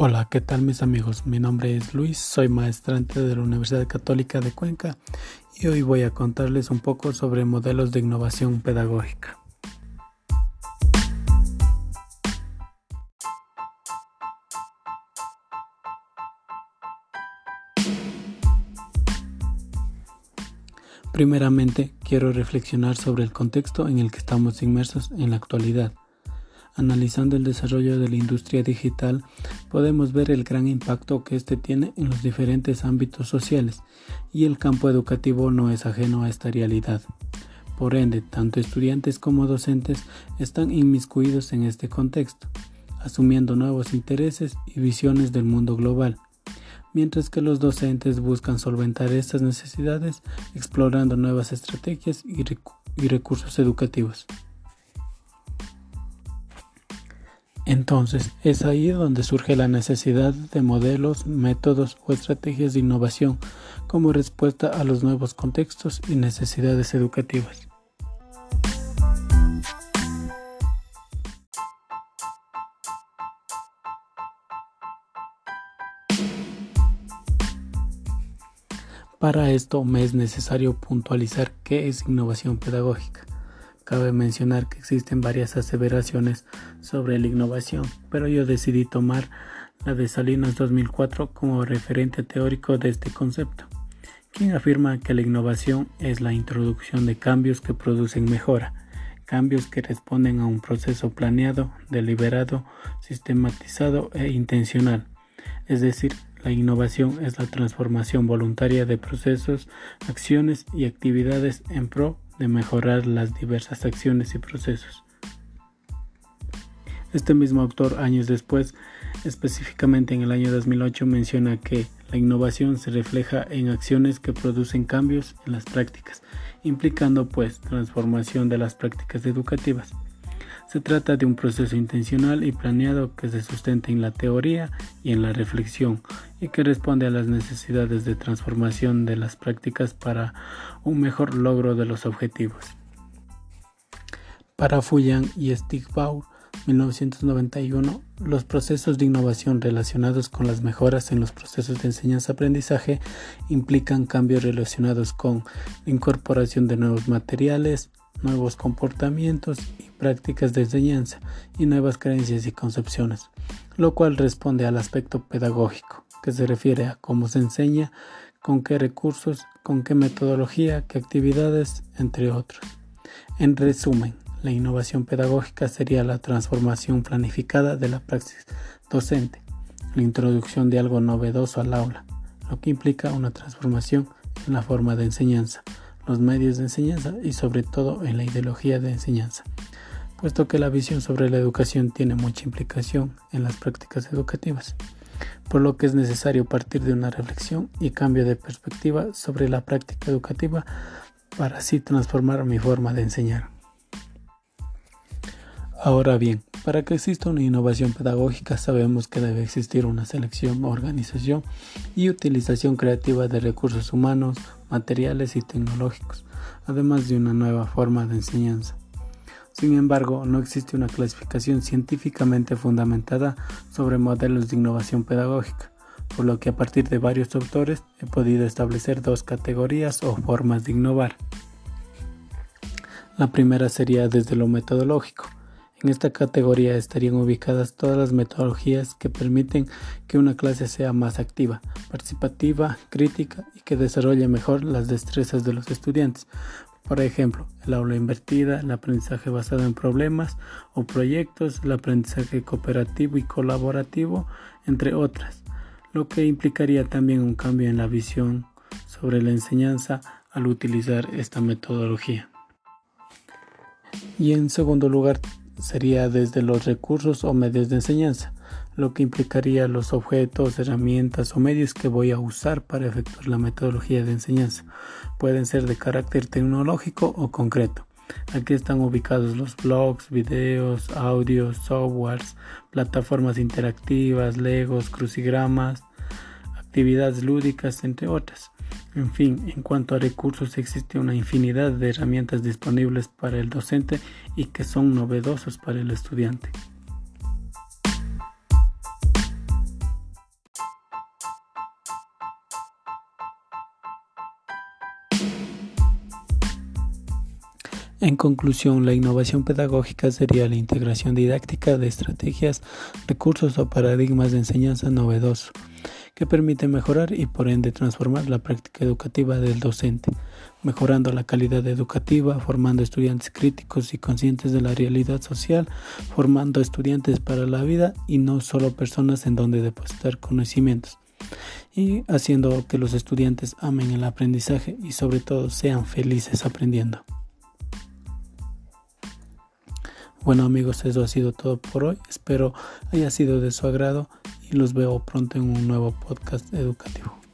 Hola, ¿qué tal mis amigos? Mi nombre es Luis, soy maestrante de la Universidad Católica de Cuenca y hoy voy a contarles un poco sobre modelos de innovación pedagógica. Primeramente, quiero reflexionar sobre el contexto en el que estamos inmersos en la actualidad Analizando el desarrollo de la industria digital, podemos ver el gran impacto que éste tiene en los diferentes ámbitos sociales, y el campo educativo no es ajeno a esta realidad. Por ende, tanto estudiantes como docentes están inmiscuidos en este contexto, asumiendo nuevos intereses y visiones del mundo global, mientras que los docentes buscan solventar estas necesidades explorando nuevas estrategias y, recursos educativos. Entonces, es ahí donde surge la necesidad de modelos, métodos o estrategias de innovación como respuesta a los nuevos contextos y necesidades educativas. Para esto me es necesario puntualizar qué es innovación pedagógica. Cabe mencionar que existen varias aseveraciones sobre la innovación, pero yo decidí tomar la de Salinas 2004 como referente teórico de este concepto, quien afirma que la innovación es la introducción de cambios que producen mejora, cambios que responden a un proceso planeado, deliberado, sistematizado e intencional. Es decir, la innovación es la transformación voluntaria de procesos, acciones y actividades en pro de mejorar las diversas acciones y procesos. Este mismo autor, años después, específicamente en el año 2008, menciona que la innovación se refleja en acciones que producen cambios en las prácticas, implicando pues transformación de las prácticas educativas. Se trata de un proceso intencional y planeado que se sustenta en la teoría y en la reflexión y que responde a las necesidades de transformación de las prácticas para un mejor logro de los objetivos. Para Fuyan y Stigbauer, 1991, los procesos de innovación relacionados con las mejoras en los procesos de enseñanza-aprendizaje implican cambios relacionados con la incorporación de nuevos materiales, nuevos comportamientos y prácticas de enseñanza y nuevas creencias y concepciones, lo cual responde al aspecto pedagógico, que se refiere a cómo se enseña, con qué recursos, con qué metodología, qué actividades, entre otros. En resumen, la innovación pedagógica sería la transformación planificada de la praxis docente, la introducción de algo novedoso al aula, lo que implica una transformación en la forma de enseñanza, los medios de enseñanza y sobre todo en la ideología de enseñanza, puesto que la visión sobre la educación tiene mucha implicación en las prácticas educativas, por lo que es necesario partir de una reflexión y cambio de perspectiva sobre la práctica educativa para así transformar mi forma de enseñar. Ahora bien, para que exista una innovación pedagógica sabemos que debe existir una selección, organización y utilización creativa de recursos humanos, materiales y tecnológicos, además de una nueva forma de enseñanza. Sin embargo, no existe una clasificación científicamente fundamentada sobre modelos de innovación pedagógica, por lo que a partir de varios autores he podido establecer dos categorías o formas de innovar. La primera sería desde lo metodológico, en esta categoría estarían ubicadas todas las metodologías que permiten que una clase sea más activa, participativa, crítica y que desarrolle mejor las destrezas de los estudiantes. Por ejemplo, el aula invertida, el aprendizaje basado en problemas o proyectos, el aprendizaje cooperativo y colaborativo, entre otras, lo que implicaría también un cambio en la visión sobre la enseñanza al utilizar esta metodología. Y en segundo lugar, sería desde los recursos o medios de enseñanza, lo que implicaría los objetos, herramientas o medios que voy a usar para efectuar la metodología de enseñanza. Pueden ser de carácter tecnológico o concreto. Aquí están ubicados los blogs, videos, audios, softwares, plataformas interactivas, legos, crucigramas, actividades lúdicas, entre otras. En fin, en cuanto a recursos existe una infinidad de herramientas disponibles para el docente y que son novedosos para el estudiante. En conclusión, la innovación pedagógica sería la integración didáctica de estrategias, recursos o paradigmas de enseñanza novedosos que permite mejorar y por ende transformar la práctica educativa del docente, mejorando la calidad educativa, formando estudiantes críticos y conscientes de la realidad social, formando estudiantes para la vida y no solo personas en donde depositar conocimientos y haciendo que los estudiantes amen el aprendizaje y sobre todo sean felices aprendiendo. Bueno amigos, eso ha sido todo por hoy. Espero haya sido de su agrado y los veo pronto en un nuevo podcast educativo.